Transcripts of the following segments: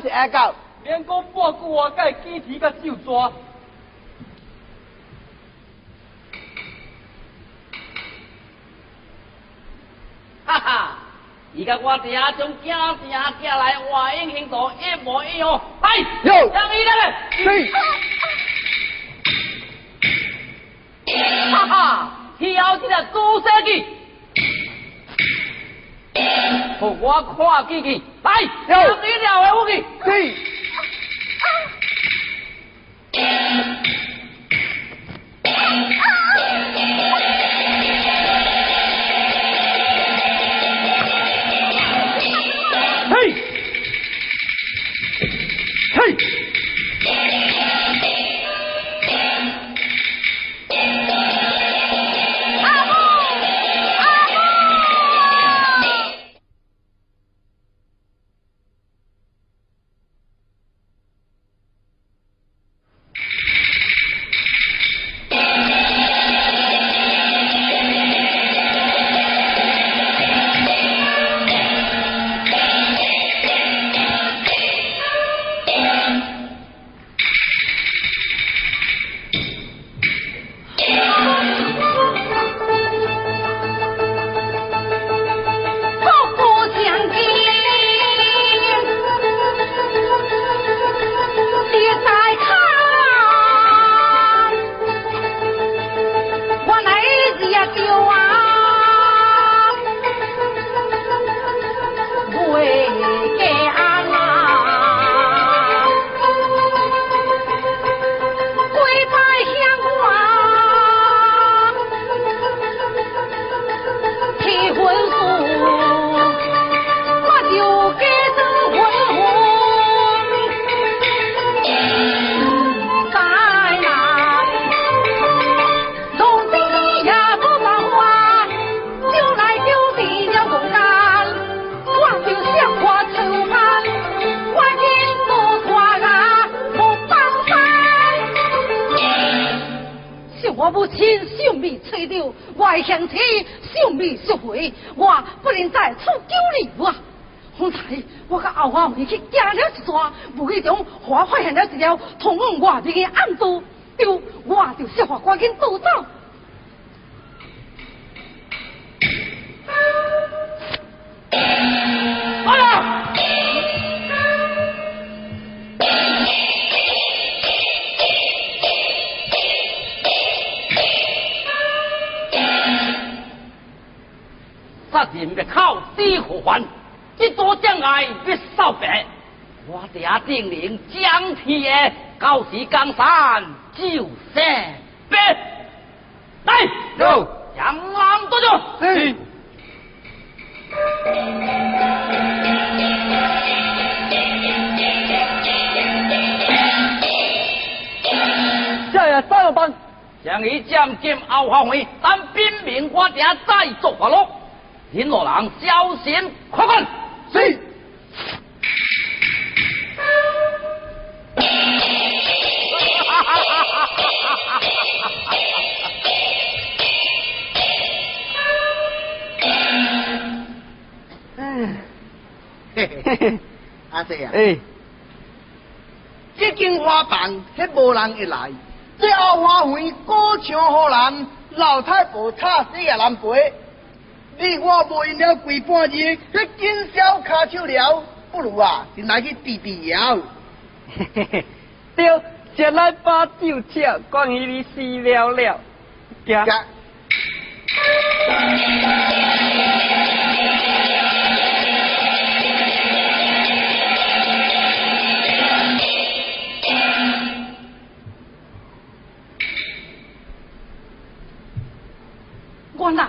是爱狗。连讲半句话，该几提个手抓。哈哈，伊甲我爹将囝生囝来外应行动一模一样，来，让伊来。是。哈哈，挑这个猪生计，我看见去，来，有你了的武器。是。人扫白，我爹定令将天爷告示江山就三别。来，走，将狼多久？是。这也三了班，将伊将进后花会，等兵明我爹再做发落。林罗郎，小心，快滚！阿姐啊，哎，这间花房，迄无人会来，最后花园歌唱好人，老太婆插死也难陪。你我无用了几半日，去今宵卡手了，不如啊，就来去治治疗。嘿嘿嘿，对，先来把酒吃，关于你死了了，行。我来。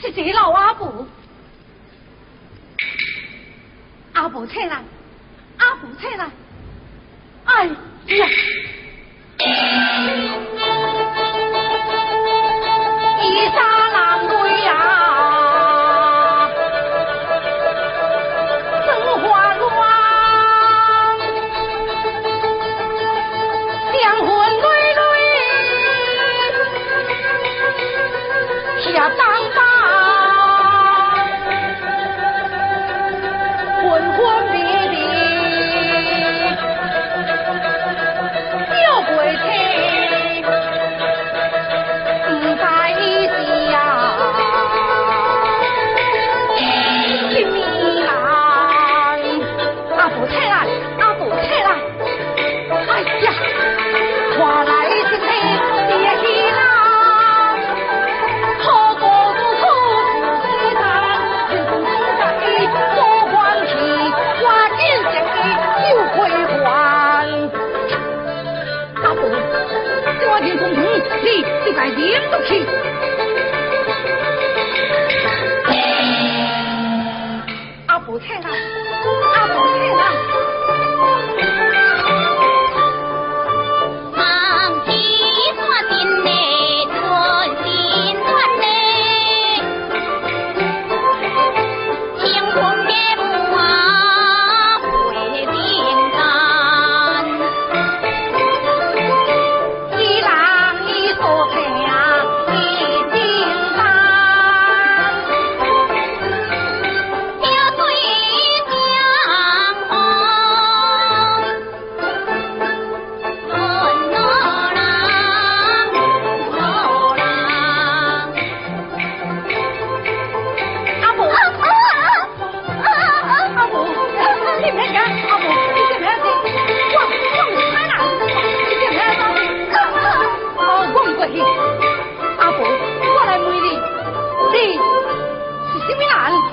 是这老阿婆，阿婆起来，阿婆起来，哎呀！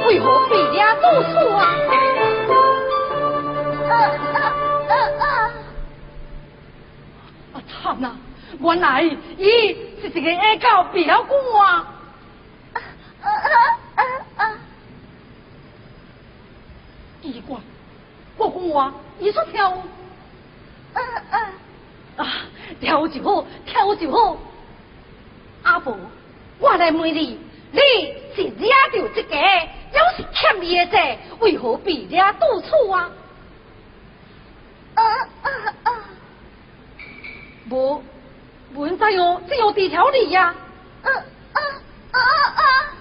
为何回家走错啊？啊惨啊！原来伊是一个爱狗表哥啊！奇怪，我讲话伊说跳舞，啊跳舞就好，跳舞就好。阿婆，我来问你。你是惹到这个，又是欠伊的债，为何被惹到处啊？啊啊啊！无，唔知哦，只有几条理呀？啊啊啊啊啊！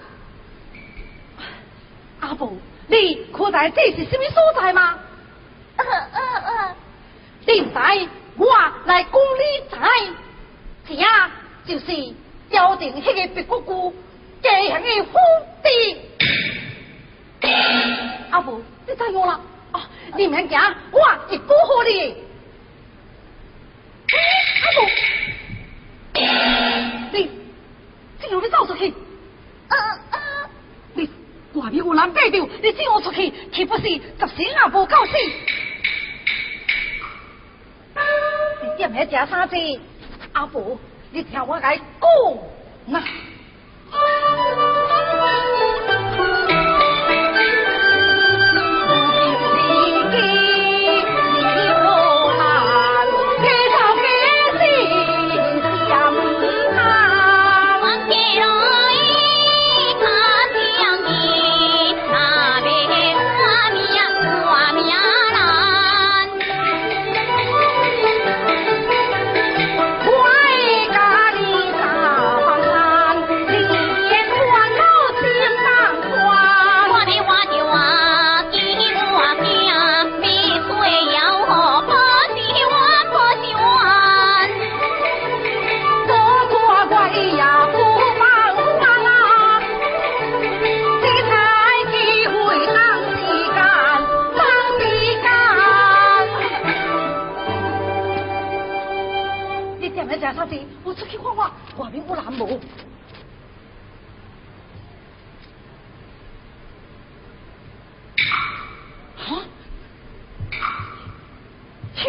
阿婆，你可知这是什么所在吗？啊啊啊！你知，我来讲你猜，呀，就是雕亭迄个白骨姑。这样的福地。阿婆，你怎样了？哦，你免惊，我一句好你。阿婆，你，怎样要走出去？呃呃，你外面有人背着，你怎样出去？岂不是十死阿婆告死？你点来吃三只？阿婆，你听我来讲呐。Thank you.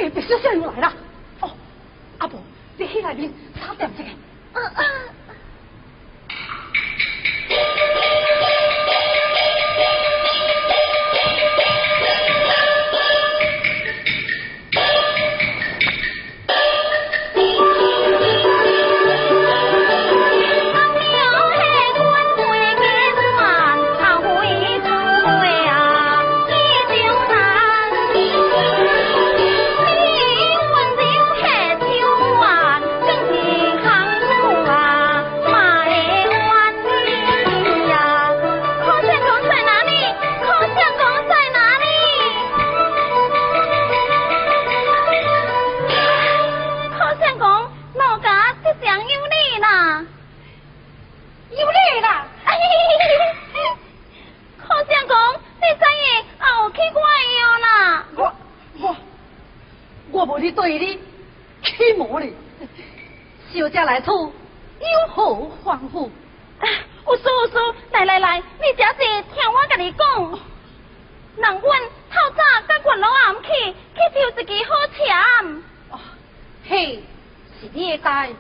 你别是仙女来了。哦，阿婆，你起来，你擦点这个。啊啊。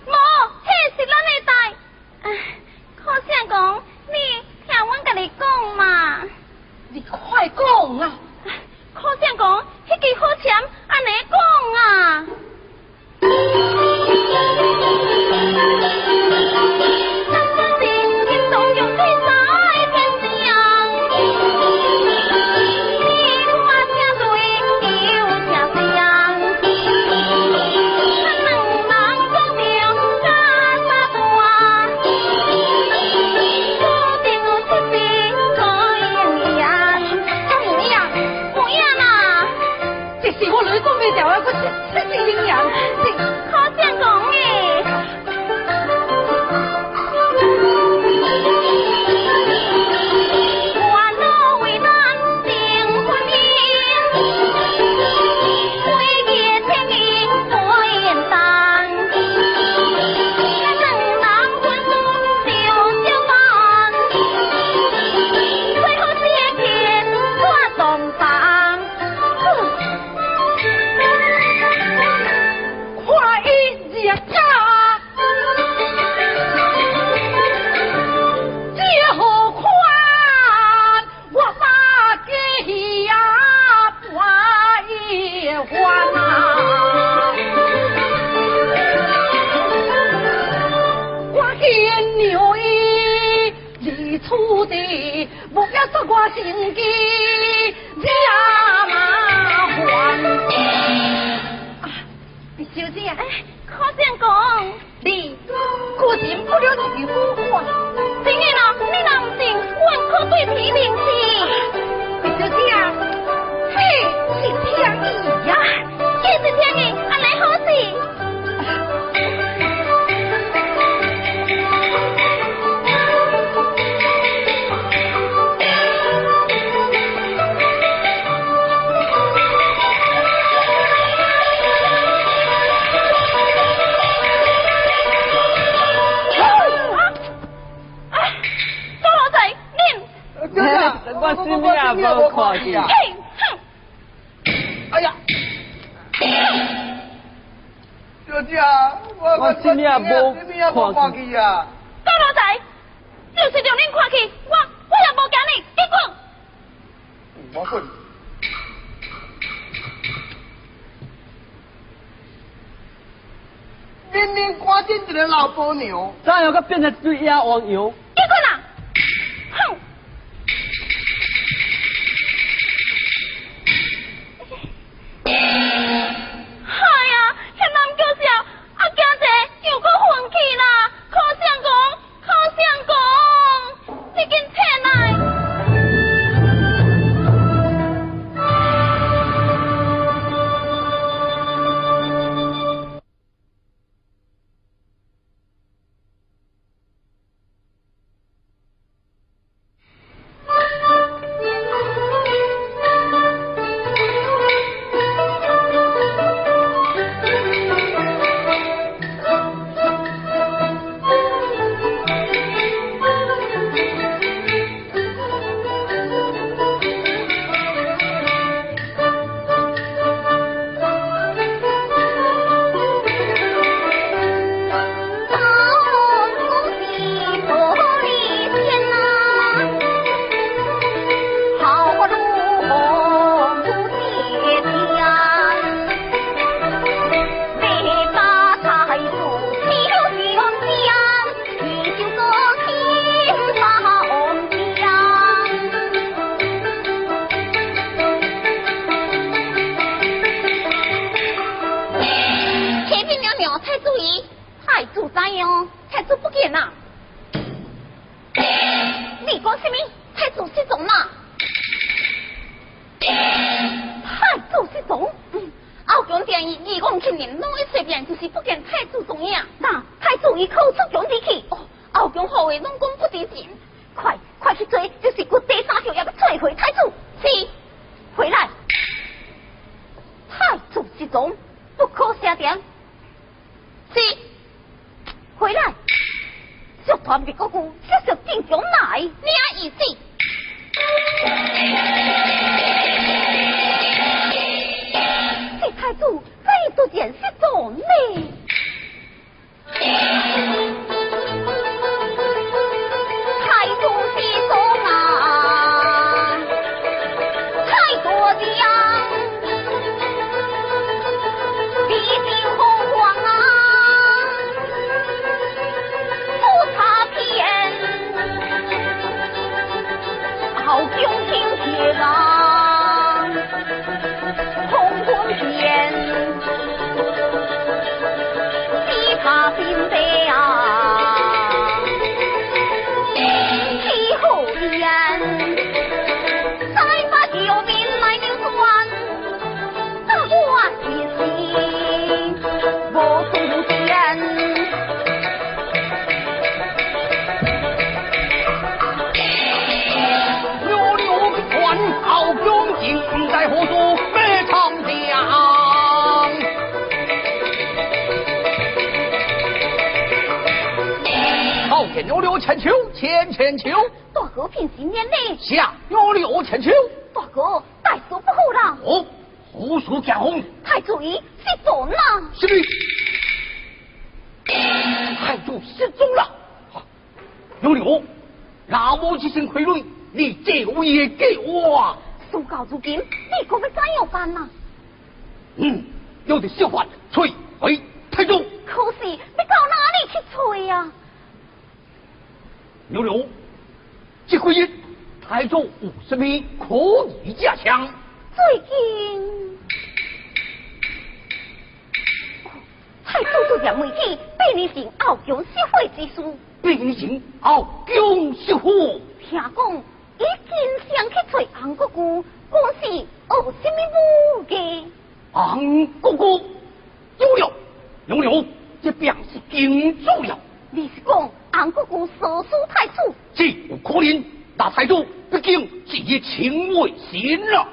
无，迄是咱的代。唉，好像讲，你听阮甲你讲嘛。你快讲啊！好像讲，迄句好钱安尼讲啊。我看去啊！高老仔，就是让恁看去，我我也无惊你，你滚！我滚！明明挂进一个老母牛，怎有个变成对鸭黄牛。千秋，千千秋。大哥平时念力，下有六千秋。大哥，大说不厚道。哦，胡说天红。太祖意失踪了。是的。太祖失踪了。好，有六，那我几身傀儡，你借我也给我。送告如今，你可会怎样办呢？嗯，有的是办。台中五十兵可以加强。最近，太祖就让媒体被你行傲勇协会之书，被你行傲勇协会。听讲，已经常去找红姑姑，讲是有什么武艺？红姑姑，有了，有了，这便是顶住了。你是讲红姑姑手术太粗？这有可能，打太祖。毕竟，这是情为先啊。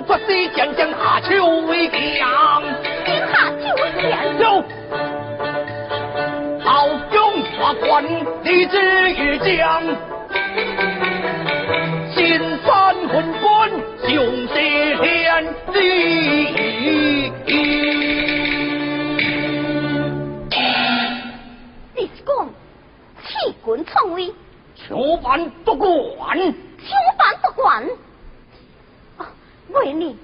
国西将将下秋为将。下秋为将。走，好华，立志将。金山魂冠，雄狮天地。你是讲弃军创威，求办不管，求办不管。为年，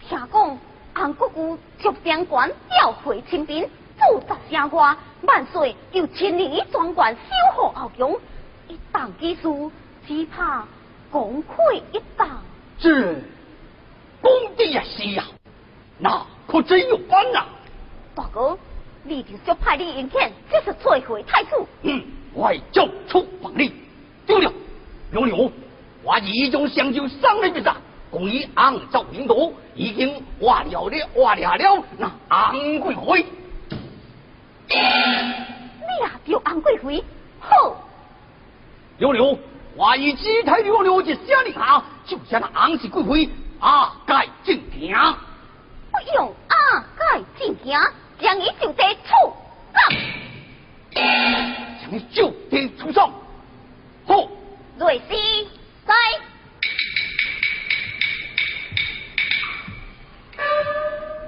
听讲韩国姑竹长官调回清兵，驻扎城外，万岁又千里专管守护后宫，一党之事，只怕功亏一党。这功的也是呀、啊，那可真有关呐、啊！大哥，你就就派你引荐，这是摧毁太子。嗯，我交出王令。丢了，有了，我意一种相救，上来便上。贵昂赵明都已经化了的化了了那昂贵妃。你呀叫昂贵妃，好。刘刘，我以几台刘刘的下令啊，就像那昂氏贵灰，阿盖进行。不用阿盖进行，将你就得出葬。将你就得出葬，好。瑞西，再。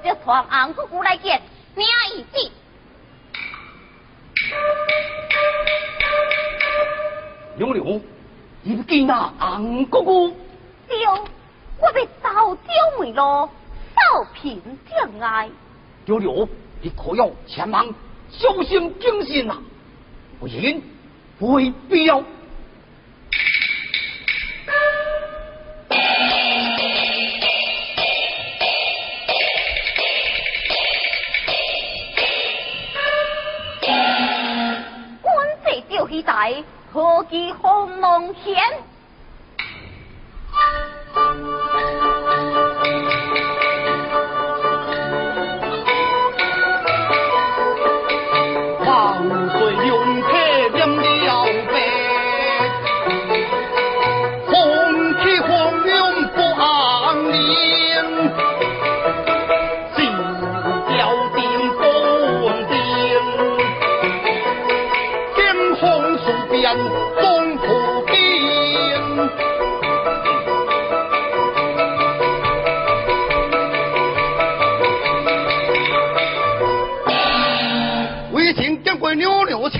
就闯红姑姑来见，娘一弟。杨丽，你不见那红姑姑？对，我被刀刁门了，受平障碍。杨丽，你可要前忙，小心谨慎呐，不然会必要。科，何其鸿蒙险！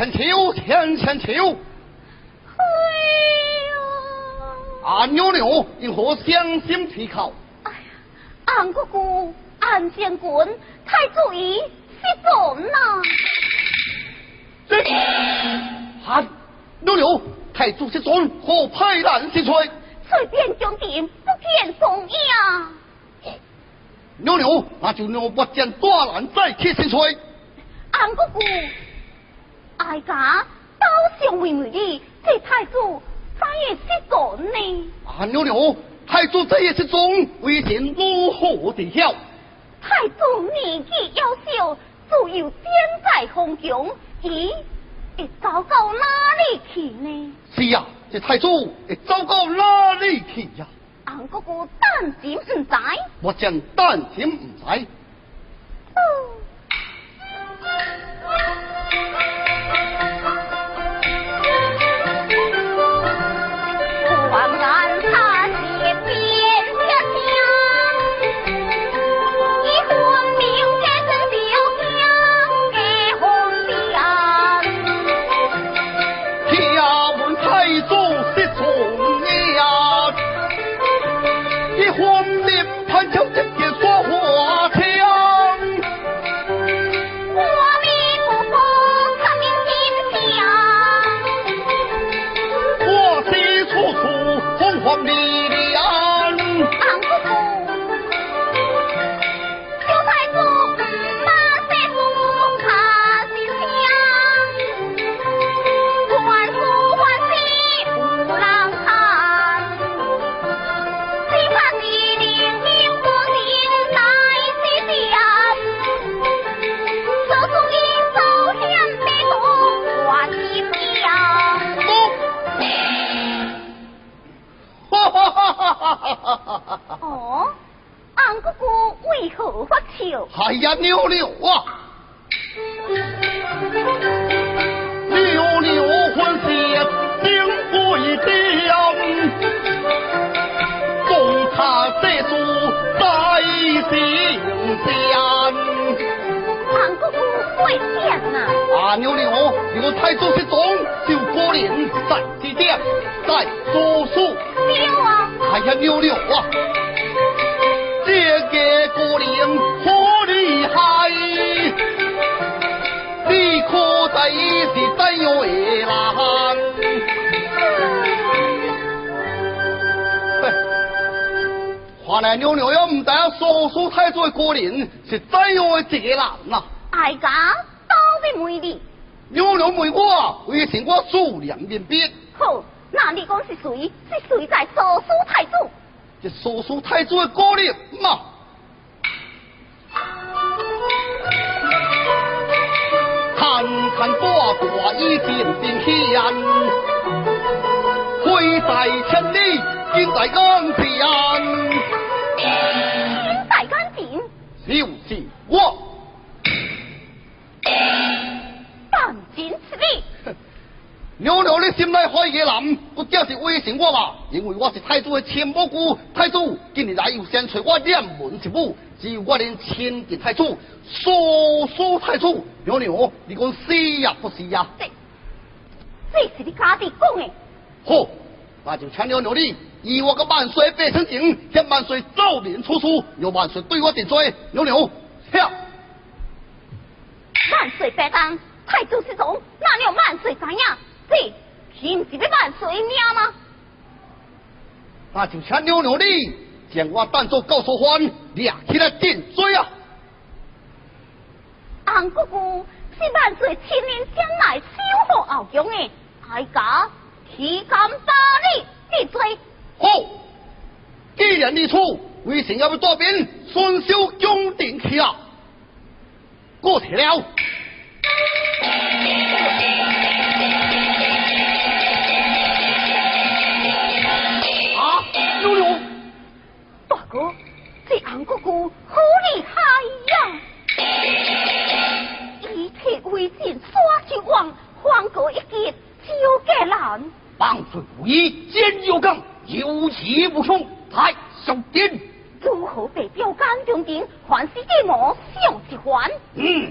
扭扭千秋千千秋。哎呦！啊，扭扭因何相心提考？哎呀，俺姑姑，俺将军，太祖爷失踪了。这，啊，扭扭，太祖失踪，何派人去催？随便将点，不见踪影。扭扭，那就让我将大人再去先催。俺姑姑，哀家刀上为媒的，这太祖怎也失踪呢？啊，娘娘，太祖这也失踪，危险如何地晓？太祖年纪幼小，自幼天在红宫，咦，会走到哪里去呢？是呀，这太祖会走到哪里去呀？安姑姑担心唔知，我将担心唔知。哎这主在心间。唐姑姑会见呐！啊，牛牛，牛太祖失踪，就可怜在几点，在说书。牛啊！哎呀，牛牛啊！这个姑娘好厉害，你可在是怎样的看来牛牛要唔知说书太祖的姑娘是怎样的一个人呐？哀家到底问你，牛牛问我，为请我数量面别。好，那你讲是谁？是谁在说书太祖？这叔叔太祖的高人嘛，看看大大已经变现，挥在千里，近在眼前。近在眼前，就是我。半斤吃力。牛牛的心内怀疑的人，不就是威胁我嘛？因为我是太祖的亲母姑，太祖今日来又先催我两门一母，只有我能亲近太祖，说说太祖。牛牛，你讲是呀不是呀？这，这是你家己讲的。好，那就请牛牛你以我个万岁百姓情，向万岁奏明出书，由万岁对我顶罪。牛牛，跳。万岁百当，太祖失踪，哪有万岁知影？这岂不是要万岁命吗？那就请牛牛你将我当作告诉官，抓起来定罪啊！俺姑姑是万岁亲临将来守护后宫的，哀家岂敢把你定罪？好，既然你出，为什要要带兵顺修宫殿去啊？过去了。啊，露露，大哥这安姑姑好厉害呀！一切为尽，耍起王，皇哥一剑就给老然。棒槌无依，剑有刚，有气无双，太上殿。如何被标杆中点，还是给我小一环？嗯。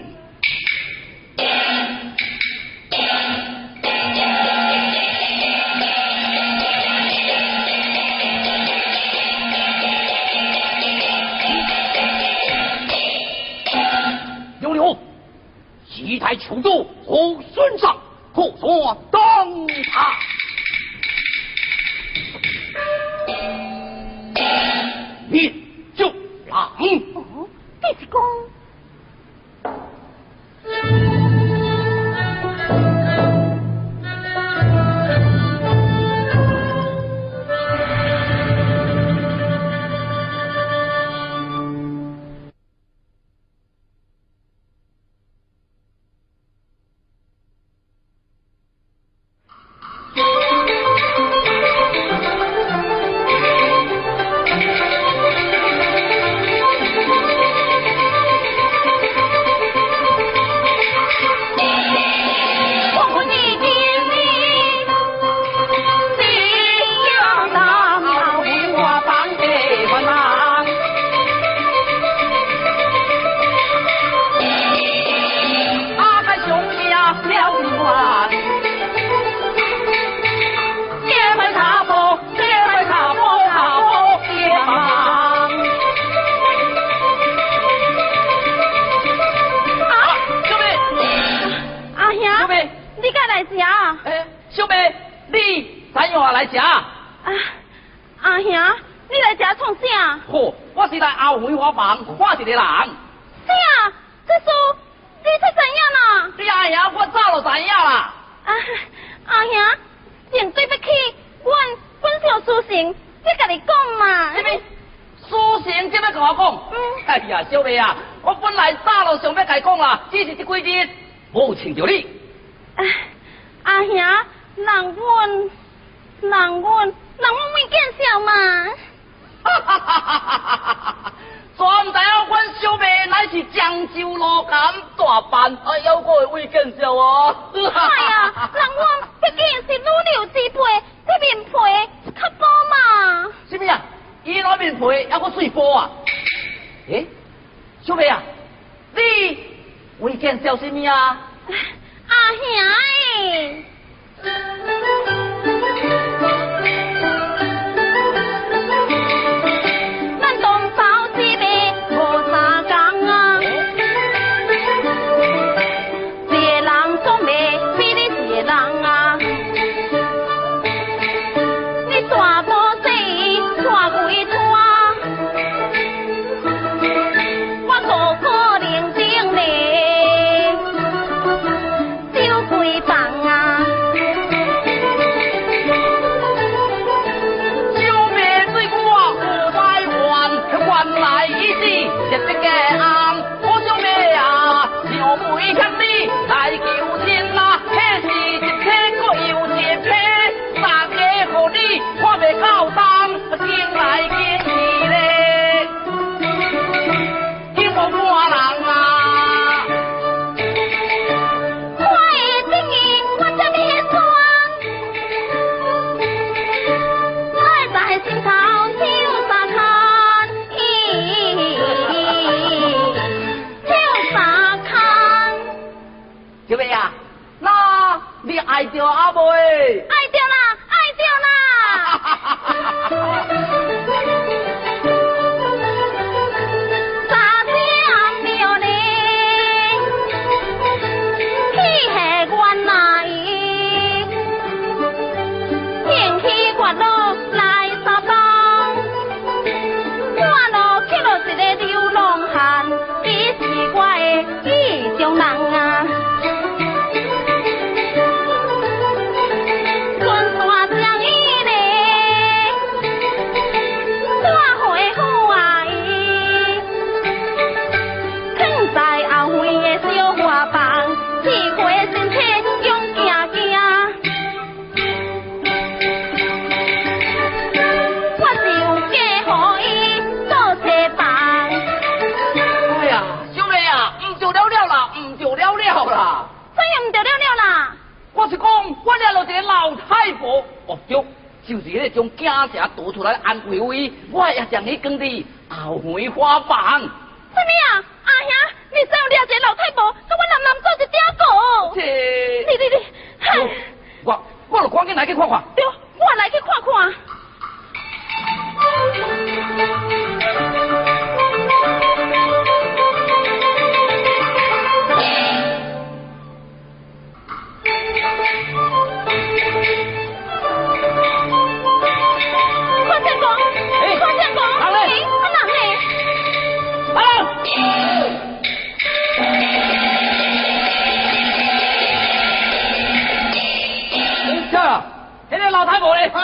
将惊蛇夺出来安慰慰，我也将你讲的后悔花房。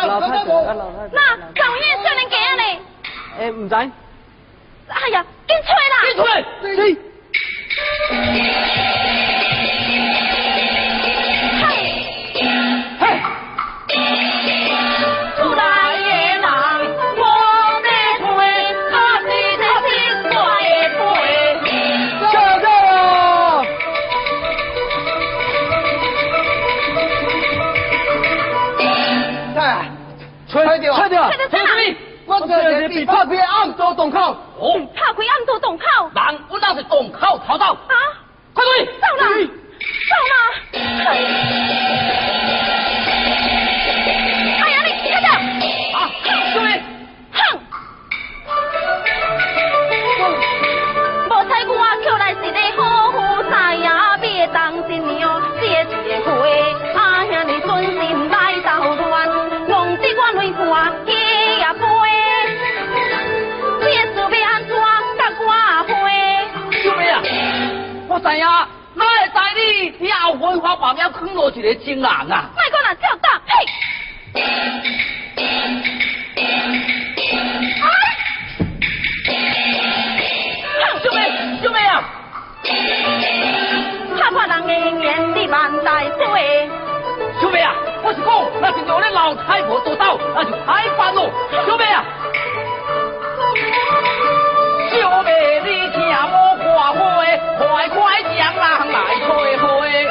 老太婆，那赵燕少年家嘞？诶，唔使。哎呀，紧吹啦！紧吹，这是被拍开暗道洞口，哦，拍开暗道洞口，人我那是洞口逃走，知影，哪会知你你后悔花把苗坑落一个情人啊？卖讲人叫大嘿！兄妹，小妹啊！怕怕人的眼你万代水。兄妹啊，我是讲，那是让你老太婆做到，那就太烦了。兄妹啊！兄妹，你听我花花，快快将人来退回。